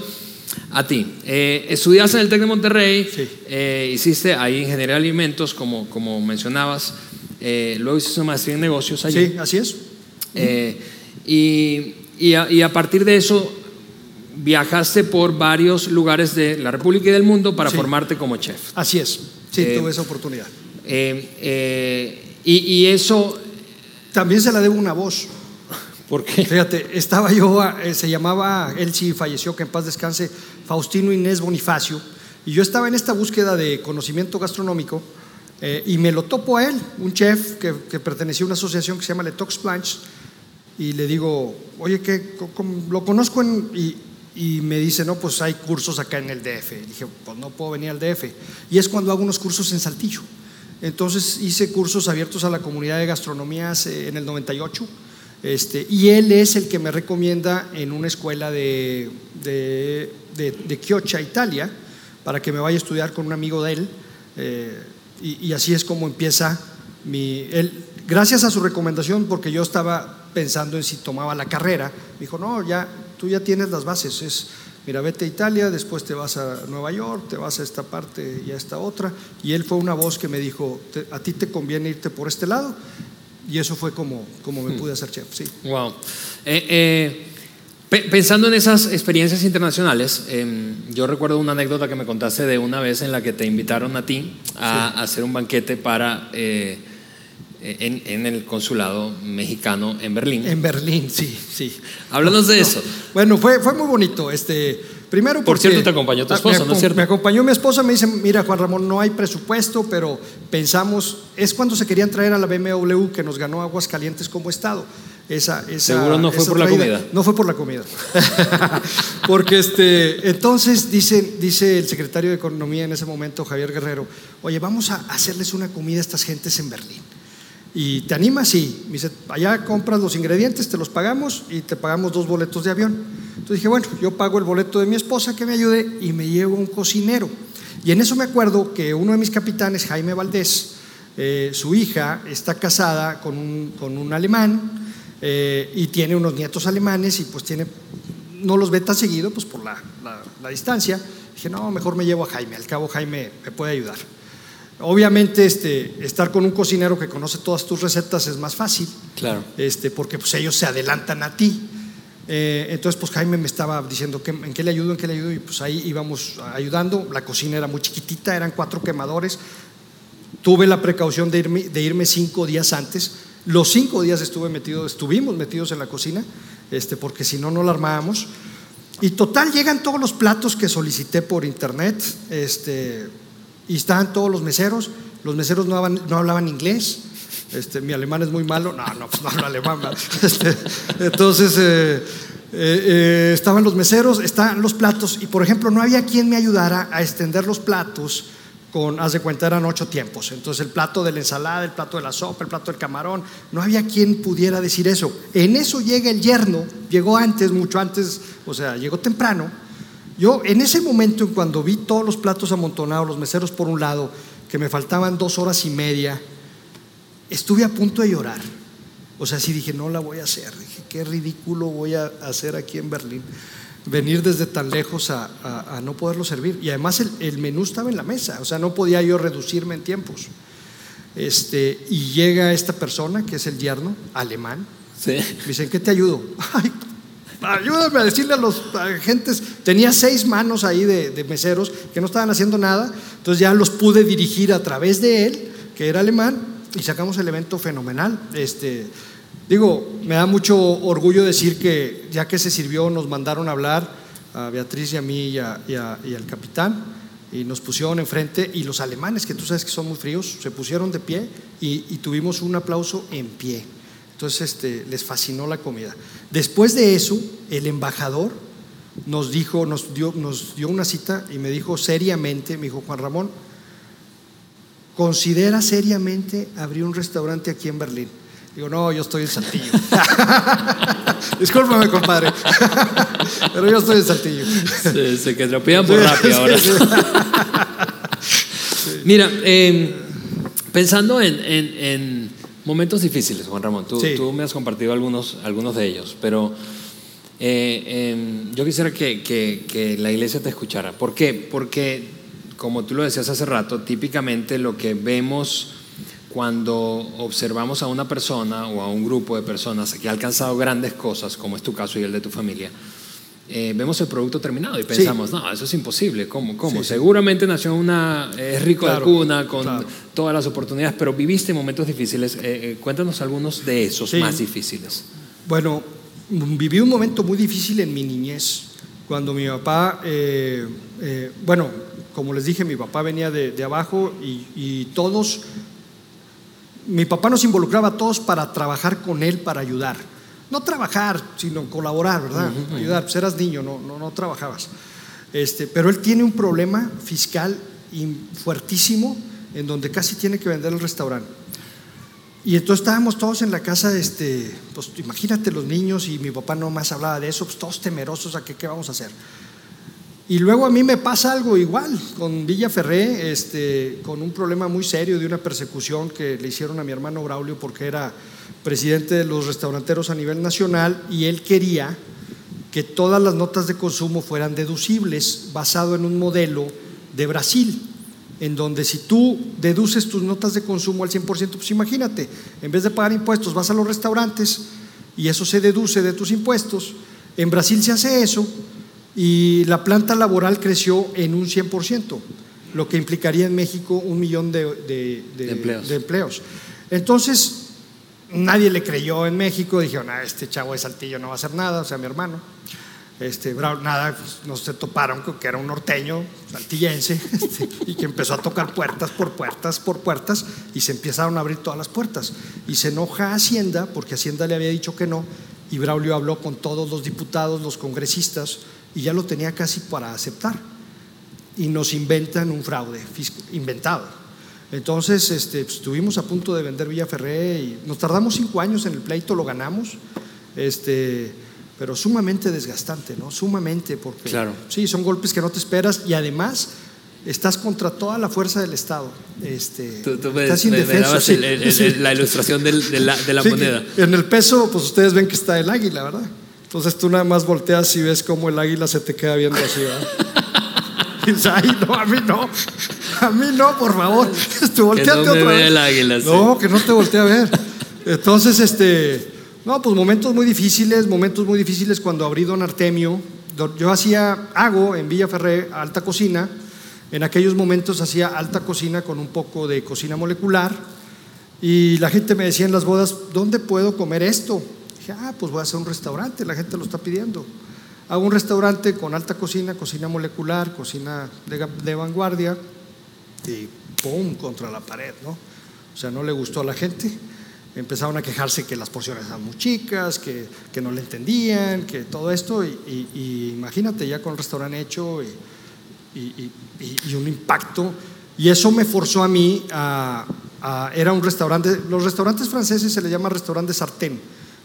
a ti. Eh, estudiaste en el TEC de Monterrey, eh, hiciste ahí ingeniería de alimentos, como, como mencionabas, eh, luego hiciste una maestría en negocios allí. Sí, así es. Y, y, a, partir de eso viajaste por varios lugares de la República y del mundo para formarte como chef. Así es, sí, tuve esa oportunidad. Y, y eso... También se la debo una voz. ¿Por qué? Fíjate, estaba yo, eh, se llamaba, él sí falleció, que en paz descanse, Faustino Inés Bonifacio, y yo estaba en esta búsqueda de conocimiento gastronómico eh, y me lo topo a él, un chef que, pertenecía a una asociación que se llama Le Tox Planche, y le digo, oye, ¿qué, lo conozco y, y, me dice, no, pues hay cursos acá en el DF. Y dije, pues no puedo venir al DF. Y es cuando hago unos cursos en Saltillo. Entonces hice cursos abiertos a la comunidad de gastronomía en el 98 este, y él es el que me recomienda en una escuela de, de, Chioggia, Italia, para que me vaya a estudiar con un amigo de él. Eh, y, así es como empieza mi... Él, gracias a su recomendación, porque yo estaba pensando en si tomaba la carrera, me dijo, no, ya, tú ya tienes las bases, es, mira, vete a Italia, después te vas a Nueva York, te vas a esta parte y a esta otra. Y él fue una voz que me dijo, a ti te conviene irte por este lado y eso fue como, como me hmm. pude hacer chef, sí. Wow. Eh, eh, pensando en esas experiencias internacionales, em, yo recuerdo una anécdota que me contaste de una vez en la que te invitaron a ti a, hacer un banquete para eh, en, en, el consulado mexicano en Berlín. En Berlín, sí, sí. Háblanos de eso. Bueno, fue, fue muy bonito. Este, Primero Por cierto, te acompañó tu esposa, ¿no es cierto? Me acompañó mi esposa, me dice, mira Juan Ramón, no hay presupuesto, pero pensamos, es cuando se querían traer a la BMW que nos ganó Aguas Calientes como Estado. Esa, esa, Seguro no fue por la comida. No fue por la comida. Porque este, entonces dice, dice el secretario de Economía en ese momento, Javier Guerrero, oye, vamos a hacerles una comida a estas gentes en Berlín. ¿Y te animas? Sí. Me dice, allá compras los ingredientes, te los pagamos y te pagamos dos boletos de avión. Entonces dije, bueno, yo pago el boleto de mi esposa que me ayude y me llevo un cocinero. Y en eso me acuerdo que uno de mis capitanes, Jaime Valdés, eh, su hija está casada con un, con un alemán eh, y tiene unos nietos alemanes y pues tiene no los ve tan seguido, pues por la, la- la distancia. Dije, no, mejor me llevo a Jaime, al cabo Jaime me puede ayudar. Obviamente, este, estar con un cocinero que conoce todas tus recetas es más fácil, Claro. este, porque pues, ellos se adelantan a ti. Eh, entonces, pues Jaime me estaba diciendo ¿qué- en qué le ayudo, en qué le ayudo, y pues ahí íbamos ayudando. La cocina era muy chiquitita, eran cuatro quemadores. Tuve la precaución de irme, de irme cinco días antes. Los cinco días estuve metido, estuvimos metidos en la cocina, este, porque si no, no la armábamos. Y total, llegan todos los platos que solicité por internet, este, y estaban todos los meseros. Los meseros no hablaban, inglés. Este, mi alemán es muy malo. No, no, pues no hablo alemán. Este, entonces, eh, eh, eh, estaban los meseros, estaban los platos, y por ejemplo, no había quien me ayudara a extender los platos con, haz de cuenta, eran ocho tiempos. Entonces, el plato de la ensalada, el plato de la sopa, el plato del camarón, no había quien pudiera decir eso. En eso llega el yerno, llegó antes, mucho antes, o sea, llegó temprano. Yo, en ese momento, en cuando vi todos los platos amontonados, los meseros por un lado, que me faltaban dos horas y media, estuve a punto de llorar. O sea, sí dije, no la voy a hacer. Dije, qué ridículo voy a hacer aquí en Berlín. Venir desde tan lejos a, a- a no poderlo servir. Y además el, el menú estaba en la mesa, o sea, no podía yo reducirme en tiempos. Este, y llega esta persona, que es el yerno, alemán, Sí. me dicen, ¿qué te ayudo? Ay, ayúdame a decirle a los agentes. Tenía seis manos ahí de, meseros que no estaban haciendo nada. Entonces ya los pude dirigir a través de él, que era alemán, y sacamos el evento fenomenal. Este, digo, me da mucho orgullo decir que ya que se sirvió, nos mandaron a hablar a Beatriz y a mí y, al capitán. Y nos pusieron enfrente, y los alemanes, que tú sabes que son muy fríos, se pusieron de pie y tuvimos un aplauso en pie. Entonces este, les fascinó la comida. Después de eso, el embajador nos dijo, nos dio, nos dio una cita y me dijo seriamente, me dijo Juan Ramón, considera seriamente abrir un restaurante aquí en Berlín. Digo, no, yo estoy en Saltillo. Discúlpame, compadre. Pero yo estoy en Saltillo. Se, se que te lo pidan por rápido ahora. Mira, eh, pensando en, en- en momentos difíciles, Juan Ramón, tú, Sí. tú me has compartido algunos, algunos de ellos, pero eh, eh, yo quisiera que, que- que la iglesia te escuchara. ¿Por qué? Porque, como tú lo decías hace rato, típicamente lo que vemos cuando observamos a una persona o a un grupo de personas que ha alcanzado grandes cosas, como es tu caso y el de tu familia, eh, vemos el producto terminado y pensamos, no, eso es imposible, ¿cómo? ¿Cómo? Sí, sí. Seguramente nació una, es rico Claro, de cuna, con claro. todas las oportunidades, pero viviste momentos difíciles. Eh, eh, cuéntanos algunos de esos más difíciles. Bueno, viví un momento muy difícil en mi niñez, cuando mi papá, eh, eh, bueno, como les dije, mi papá venía de, de abajo y, y todos, mi papá nos involucraba a todos para trabajar con él, para ayudar. No trabajar, sino colaborar, ¿verdad? Ayudar, pues eras niño, no, no, no trabajabas. Este, pero él tiene un problema fiscal fuertísimo en donde casi tiene que vender el restaurante. Y entonces estábamos todos en la casa, este, pues imagínate los niños y mi papá no más hablaba de eso, pues todos temerosos a qué vamos a hacer. Y luego a mí me pasa algo igual con Villa Ferré, este, con un problema muy serio de una persecución que le hicieron a mi hermano Braulio porque era presidente de los restauranteros a nivel nacional y él quería que todas las notas de consumo fueran deducibles basado en un modelo de Brasil, en donde si tú deduces tus notas de consumo al 100%, pues imagínate, en vez de pagar impuestos vas a los restaurantes y eso se deduce de tus impuestos. En Brasil se hace eso y la planta laboral creció en un 100%, lo que implicaría en México un millón de, de- de- De empleos. de empleos. Entonces, nadie le creyó en México, dijeron, ah, este chavo de Saltillo no va a hacer nada, o sea, mi hermano. Este, nada, pues, nos se toparon con que era un norteño saltillense este, y que empezó a tocar puertas por puertas por puertas y se empezaron a abrir todas las puertas. Y se enoja Hacienda porque Hacienda le había dicho que no y Braulio habló con todos los diputados, los congresistas y ya lo tenía casi para aceptar. Y nos inventan un fraude fiscal, inventado. Entonces este, pues, estuvimos a punto de vender Villaferré y nos tardamos cinco años en el pleito, lo ganamos. Este, pero sumamente desgastante, ¿no? Sumamente, porque Claro. sí, son golpes que no te esperas y además estás contra toda la fuerza del Estado. Este, Tú, tú me, estás me indefenso, dabas sí, el- el- el- sí. la ilustración del- de la, de la Sí, moneda. En el peso, pues ustedes ven que está el águila, ¿verdad? Entonces tú nada más volteas y ves cómo el águila se te queda viendo así. Y dices, ay, no, a mí no. A mí no, por favor. Tú volteate no me otra vez. el águila, sí. No, que no te voltee a ver. Entonces, este, no, pues momentos muy difíciles, momentos muy difíciles cuando abrí Don Artemio. Yo hacía, hago en Villa Ferré alta cocina. En aquellos momentos hacía alta cocina con un poco de cocina molecular. Y la gente me decía en las bodas, ¿dónde puedo comer esto? Ah, pues voy a hacer un restaurante, la gente lo está pidiendo. Hago un restaurante con alta cocina, cocina molecular, cocina de, vanguardia y ¡pum! contra la pared, ¿no? O sea, no le gustó a la gente. Empezaron a quejarse que las porciones eran muy chicas, que, que no le entendían, que todo esto. Y, imagínate ya con el restaurante hecho y un impacto. Y eso me forzó a mí a, a- Era un restaurante. Los restaurantes franceses se le llama restaurante sartén,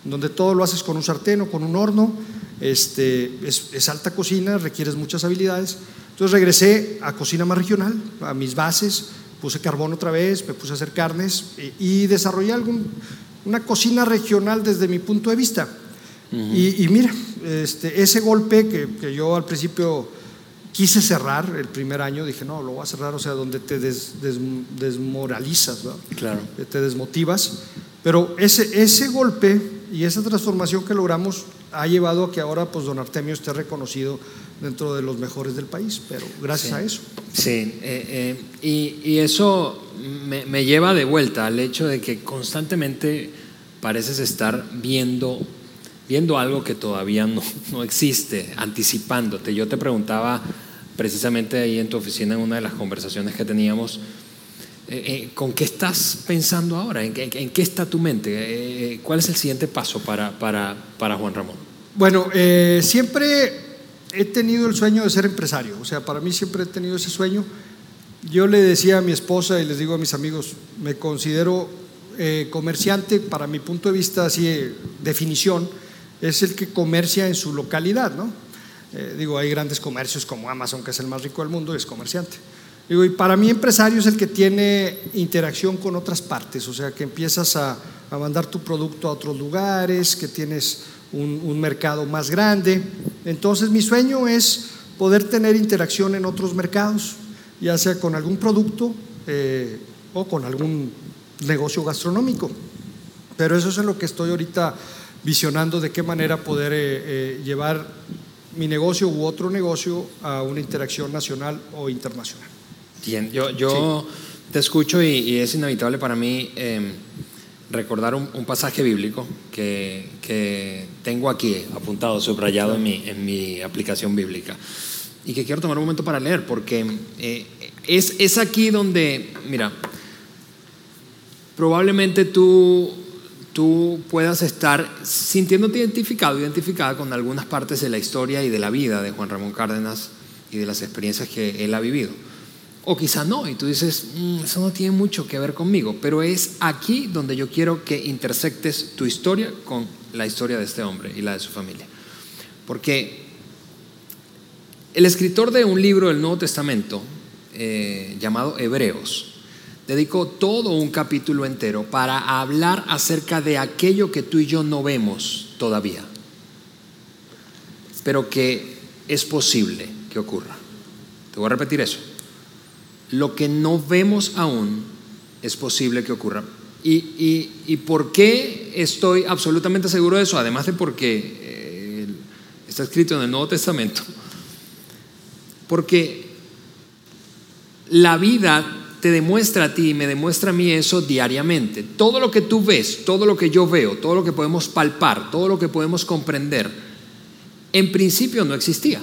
donde todo lo haces con un sartén o con un horno. Este, es, es alta cocina, requieres muchas habilidades. Entonces regresé a cocina más regional, a mis bases, puse carbón otra vez, me puse a hacer carnes y, y desarrollé algún, una cocina regional desde mi punto de vista. y, y mira, este, ese golpe que, que yo al principio quise cerrar el primer año, dije, no, lo voy a cerrar, o sea, donde te des- des- desmoralizas. Claro. te desmotivas. Pero ese, ese golpe y esa transformación que logramos ha llevado a que ahora pues don Artemio esté reconocido dentro de los mejores del país, pero gracias a eso. Sí, eh, eh, y, y eso me, me lleva de vuelta al hecho de que constantemente pareces estar viendo, viendo algo que todavía no, no existe, anticipándote. Yo te preguntaba precisamente ahí en tu oficina en una de las conversaciones que teníamos, eh, eh, ¿con qué estás pensando ahora? ¿En, qué- está tu mente? Eh, ¿Cuál es el siguiente paso para, para, para Juan Ramón? Bueno, siempre he tenido el sueño de ser empresario, o sea, para mí siempre he tenido ese sueño. Yo le decía a mi esposa y les digo a mis amigos, me considero comerciante, para mi punto de vista, así, definición, es el que comercia en su localidad, ¿no? Digo, hay grandes comercios como Amazon, que es el más rico del mundo, y es comerciante. Y para mí empresario es el que tiene interacción con otras partes, o sea, que empiezas a, a mandar tu producto a otros lugares, que tienes un, un mercado más grande. Entonces mi sueño es poder tener interacción en otros mercados, ya sea con algún producto eh, o con algún negocio gastronómico. Pero eso es en lo que estoy ahorita visionando de qué manera poder eh, eh, llevar mi negocio u otro negocio a una interacción nacional o internacional. Bien, yo, yo te escucho y, y es inevitable para mí eh, recordar un, un pasaje bíblico que, que tengo aquí apuntado, subrayado en mi, en mi aplicación bíblica y que quiero tomar un momento para leer porque eh, es, es aquí donde, mira, probablemente tú, tú puedas estar sintiéndote identificado, identificada con algunas partes de la historia y de la vida de Juan Ramón Cárdenas y de las experiencias que él ha vivido. O quizá no, y tú dices, "Mm, eso no tiene mucho que ver conmigo, pero es aquí donde yo quiero que intersectes tu historia con la historia de este hombre y la de su familia. Porque el escritor de un libro del Nuevo Testamento eh, llamado Hebreos dedicó todo un capítulo entero para hablar acerca de aquello que tú y yo no vemos todavía, pero que es posible que ocurra. Te voy a repetir eso. Lo que no vemos aún es posible que ocurra. ¿Y, y, y por qué estoy absolutamente seguro de eso? Además de porque eh, está escrito en el Nuevo Testamento. Porque la vida te demuestra a ti y me demuestra a mí eso diariamente. Todo lo que tú ves, todo lo que yo veo, todo lo que podemos palpar, todo lo que podemos comprender, en principio no existía.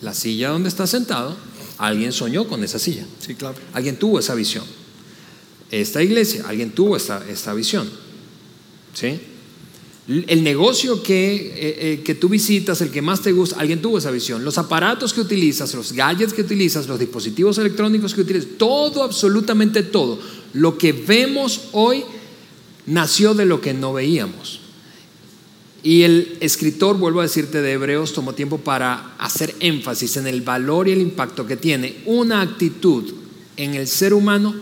La silla donde estás sentado, alguien soñó con esa silla. Sí, claro. Alguien tuvo esa visión. Esta iglesia, alguien tuvo esta, esta visión. ¿Sí? El negocio que, eh, eh, que tú visitas, el que más te gusta, alguien tuvo esa visión. Los aparatos que utilizas, los gadgets que utilizas, los dispositivos electrónicos que utilizas, todo, absolutamente todo. Lo que vemos hoy nació de lo que no veíamos. Y el escritor, vuelvo a decirte, de Hebreos tomó tiempo para hacer énfasis en el valor y el impacto que tiene una actitud en el ser humano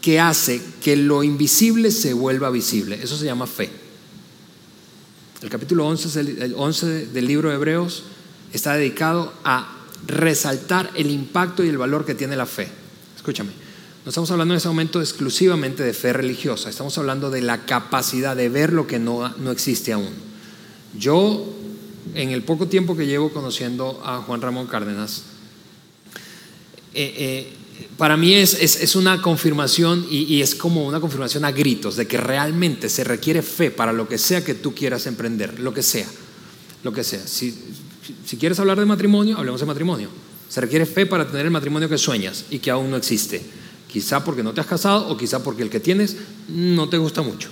que hace que lo invisible se vuelva visible. Eso se llama fe. El capítulo 11, es el, el 11 del libro de Hebreos está dedicado a resaltar el impacto y el valor que tiene la fe. Escúchame, no estamos hablando en ese momento exclusivamente de fe religiosa, estamos hablando de la capacidad de ver lo que no, no existe aún. Yo, en el poco tiempo que llevo conociendo a Juan Ramón Cárdenas, eh, eh, para mí es, es, es, una confirmación y, es como una confirmación a gritos de que realmente se requiere fe para lo que sea que tú quieras emprender, lo que sea, lo que sea. Si, si quieres hablar de matrimonio, hablemos de matrimonio. Se requiere fe para tener el matrimonio que sueñas y que aún no existe. Quizá porque no te has casado o quizá porque el que tienes no te gusta mucho.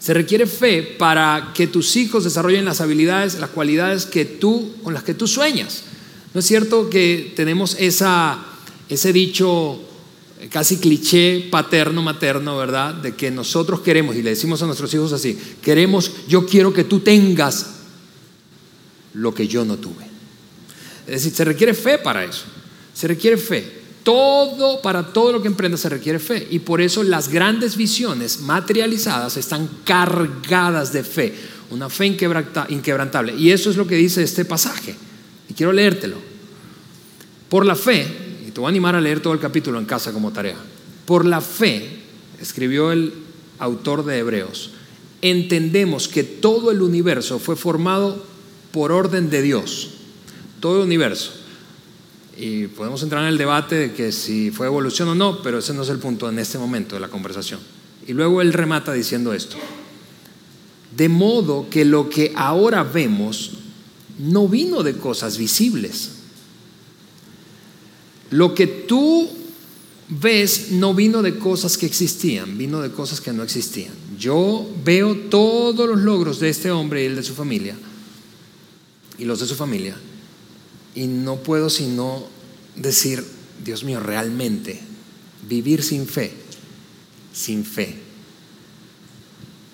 Se requiere fe para que tus hijos desarrollen las habilidades, las cualidades que tú, con las que tú sueñas. ¿No es cierto que tenemos esa, ese dicho casi cliché paterno, materno, ¿verdad? De que nosotros queremos, y le decimos a nuestros hijos así, queremos, yo quiero que tú tengas lo que yo no tuve. Es decir, se requiere fe para eso, se requiere fe. Todo, para todo lo que emprenda se requiere fe. Y por eso las grandes visiones materializadas están cargadas de fe, una fe inquebrantable. Y eso es lo que dice este pasaje. Y quiero leértelo. Por la fe, y te voy a animar a leer todo el capítulo en casa como tarea. Por la fe, escribió el autor de Hebreos, entendemos que todo el universo fue formado por orden de Dios. Todo el universo. Y podemos entrar en el debate de que si fue evolución o no, pero ese no es el punto en este momento de la conversación. Y luego él remata diciendo esto. De modo que lo que ahora vemos no vino de cosas visibles. Lo que tú ves no vino de cosas que existían, vino de cosas que no existían. Yo veo todos los logros de este hombre y el de su familia y los de su familia y no puedo sino decir, Dios mío, realmente vivir sin fe, sin fe,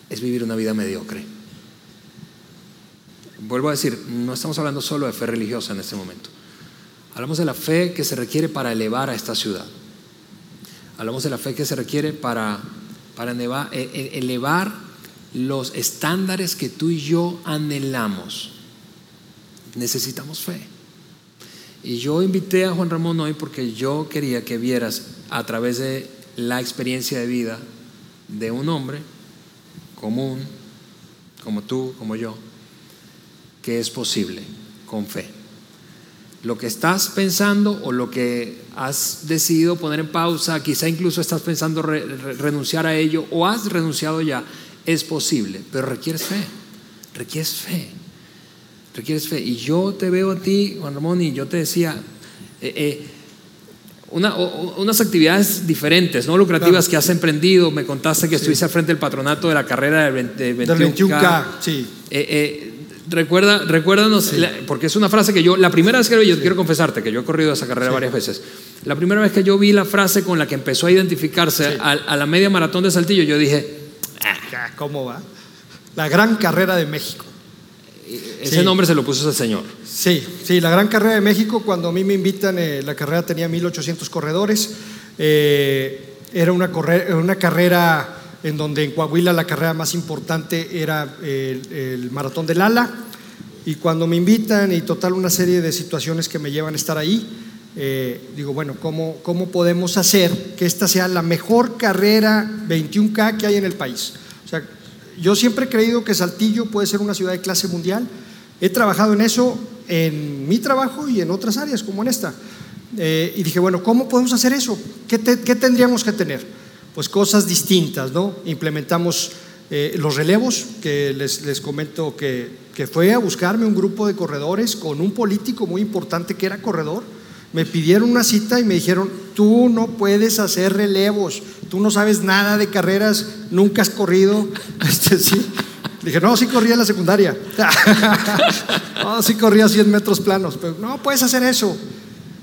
es vivir una vida mediocre. Vuelvo a decir, no estamos hablando solo de fe religiosa en este momento. Hablamos de la fe que se requiere para elevar a esta ciudad. Hablamos de la fe que se requiere para, para elevar, e, e, elevar los estándares que tú y yo anhelamos. Necesitamos fe. Y yo invité a Juan Ramón hoy porque yo quería que vieras a través de la experiencia de vida de un hombre común, como tú, como yo, que es posible con fe. Lo que estás pensando o lo que has decidido poner en pausa, quizá incluso estás pensando re, re, renunciar a ello o has renunciado ya, es posible, pero requieres fe, requieres fe requieres fe. Y yo te veo a ti, Juan Ramón, y yo te decía, eh, eh, una, o, unas actividades diferentes, no lucrativas claro. que has emprendido. Me contaste que sí. estuviste al frente del patronato de la carrera del, 21K. Del 21K, sí. Eh, recuerda, recuérdanos, sí. la, porque es una frase que yo, la primera vez que yo sí. quiero confesarte que yo he corrido esa carrera varias veces. La primera vez que yo vi la frase con la que empezó a identificarse a, a, la media maratón de Saltillo, yo dije, ah, ¿cómo va? La gran carrera de México. Ese sí. nombre se lo puso ese señor. Sí, sí, la Gran Carrera de México, cuando a mí me invitan, eh, la carrera tenía 1800 corredores. Eh, era una, una, carrera en donde en Coahuila la carrera más importante era el, el, maratón del Ala. Y cuando me invitan y total una serie de situaciones que me llevan a estar ahí, eh, digo, bueno, ¿cómo, ¿cómo podemos hacer que esta sea la mejor carrera 21K que hay en el país? Yo siempre he creído que Saltillo puede ser una ciudad de clase mundial. He trabajado en eso en mi trabajo y en otras áreas como en esta. Eh, y dije, bueno, ¿cómo podemos hacer eso? ¿Qué, te, qué tendríamos que tener? Pues cosas distintas, ¿no? Implementamos eh, los relevos, que les, les comento que, que fue a buscarme un grupo de corredores con un político muy importante que era corredor me pidieron una cita y me dijeron, tú no puedes hacer relevos, tú no sabes nada de carreras, nunca has corrido. Este. Dije, no, sí corría en la secundaria. no, sí corría 100 metros planos, pero no puedes hacer eso.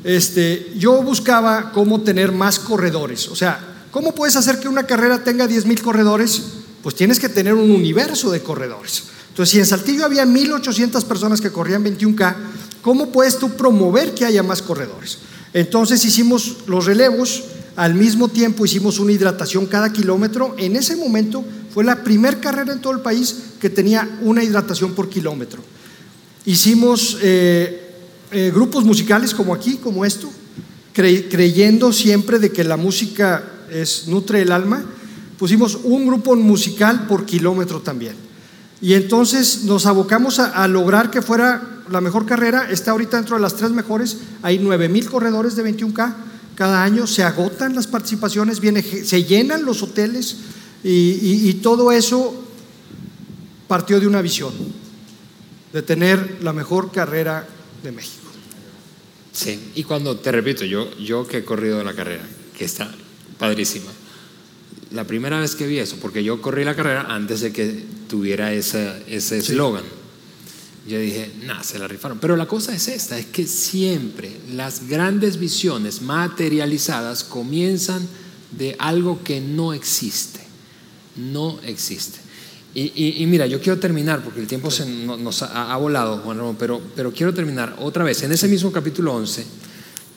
Este, yo buscaba cómo tener más corredores. O sea, ¿cómo puedes hacer que una carrera tenga 10 mil corredores? Pues tienes que tener un universo de corredores. Entonces, si en Saltillo había 1.800 personas que corrían 21K, ¿cómo puedes tú promover que haya más corredores? Entonces hicimos los relevos, Al mismo tiempo hicimos una hidratación cada kilómetro. En ese momento fue la primera carrera en todo el país que tenía una hidratación por kilómetro. Hicimos eh, eh, grupos musicales como aquí, como esto, creyendo siempre de que la música es, nutre el alma. Pusimos un grupo musical por kilómetro también. Y entonces nos abocamos a, lograr que fuera la mejor carrera. Está ahorita dentro de las tres mejores. Hay 9 mil corredores de 21K cada año. Se agotan las participaciones, viene, se llenan los hoteles y, todo eso partió de una visión, de tener la mejor carrera de México. Sí, y cuando, te repito, yo, yo que he corrido la carrera, que está padrísima, la primera vez que vi eso, porque yo corrí la carrera antes de que tuviera ese eslogan. Yo dije, nada, se la rifaron. Pero la cosa es esta, es que siempre las grandes visiones materializadas comienzan de algo que no existe. No existe. Y, mira, yo quiero terminar, porque el tiempo se nos ha, volado, Juan Ramón, pero, pero quiero terminar otra vez en ese mismo capítulo 11,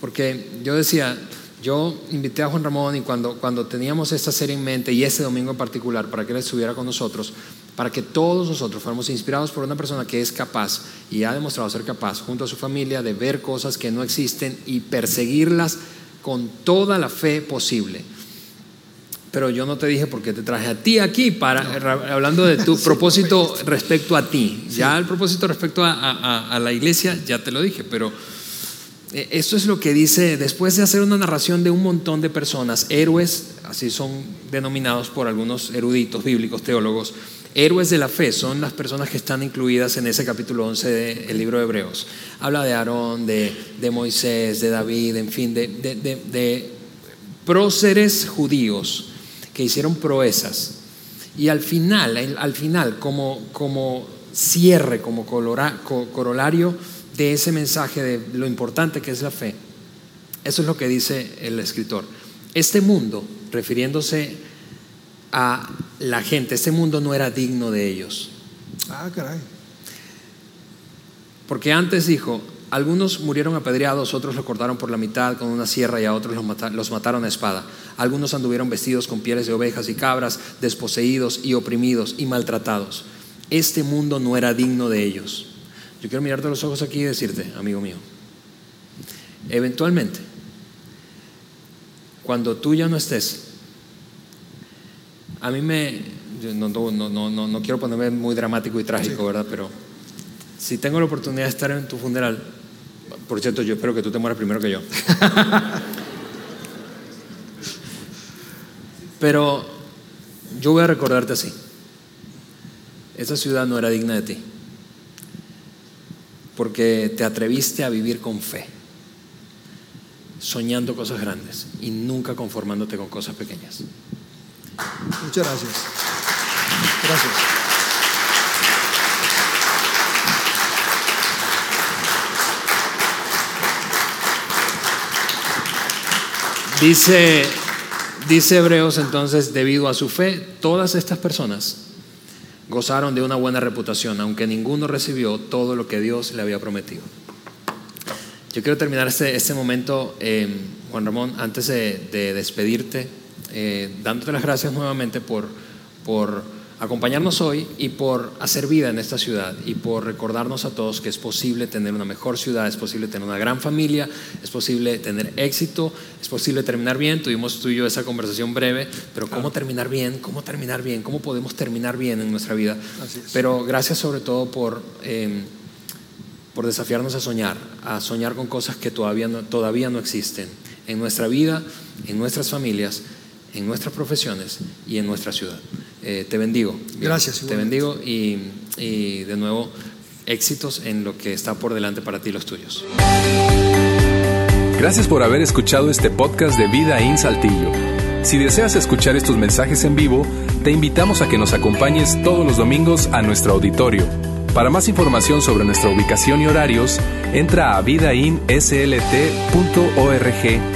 porque yo decía, yo invité a Juan Ramón y cuando, cuando teníamos esta serie en mente y ese domingo en particular para que él estuviera con nosotros, para que todos nosotros fuéramos inspirados por una persona que es capaz y ha demostrado ser capaz junto a su familia de ver cosas que no existen y perseguirlas con toda la fe posible. Pero yo no te dije por qué te traje a ti aquí para hablando de tu propósito respecto a ti. Ya el propósito respecto a la iglesia ya te lo dije, pero eh, esto es lo que dice, después de hacer una narración de un montón de personas, héroes, así son denominados por algunos eruditos bíblicos, teólogos, héroes de la fe son las personas que están incluidas en ese capítulo 11 del libro de Hebreos. Habla de Aarón, de, Moisés, de David, en fin, de, de, próceres judíos que hicieron proezas. Y al final, al final, como, como cierre, como corolario, de ese mensaje de lo importante que es la fe. Eso es lo que dice el escritor. Este mundo, refiriéndose a la gente, este mundo no era digno de ellos. Ah, caray. Porque antes dijo, algunos murieron apedreados, otros lo cortaron por la mitad con una sierra y a otros los mataron a espada. Algunos anduvieron vestidos con pieles de ovejas y cabras, desposeídos y oprimidos y maltratados. Este mundo no era digno de ellos. Yo quiero mirarte los ojos aquí y decirte, amigo mío, eventualmente, cuando tú ya no estés, a mí me, no, no, quiero ponerme muy dramático y trágico, ¿verdad? Pero si tengo la oportunidad de estar en tu funeral, por cierto, yo espero que tú te mueras primero que yo. Pero yo voy a recordarte así. Esa ciudad no era digna de ti porque te atreviste a vivir con fe, soñando cosas grandes y nunca conformándote con cosas pequeñas. Muchas gracias. Gracias. Dice, dice Hebreos entonces, debido a su fe, todas estas personas gozaron de una buena reputación, aunque ninguno recibió todo lo que Dios le había prometido. Yo quiero terminar este, este momento, eh, Juan Ramón, antes de, despedirte, eh, dándote las gracias nuevamente por, por acompañarnos hoy y por hacer vida en esta ciudad y por recordarnos a todos que es posible tener una mejor ciudad, es posible tener una gran familia, es posible tener éxito, es posible terminar bien. Tuvimos tú y yo esa conversación breve, pero ¿cómo terminar bien? ¿Cómo terminar bien? ¿Cómo podemos terminar bien en nuestra vida? Pero gracias sobre todo por, em, por desafiarnos a soñar, a soñar con cosas que todavía no, todavía no existen en nuestra vida, en nuestras familias, en nuestras profesiones y en nuestra ciudad. Eh, te bendigo. Gracias. Te bendigo y, y de nuevo éxitos en lo que está por delante para ti y los tuyos. Gracias por haber escuchado este podcast de Vida en Saltillo. Si deseas escuchar estos mensajes en vivo, te invitamos a que nos acompañes todos los domingos a nuestro auditorio. Para más información sobre nuestra ubicación y horarios, entra a vidainslt.org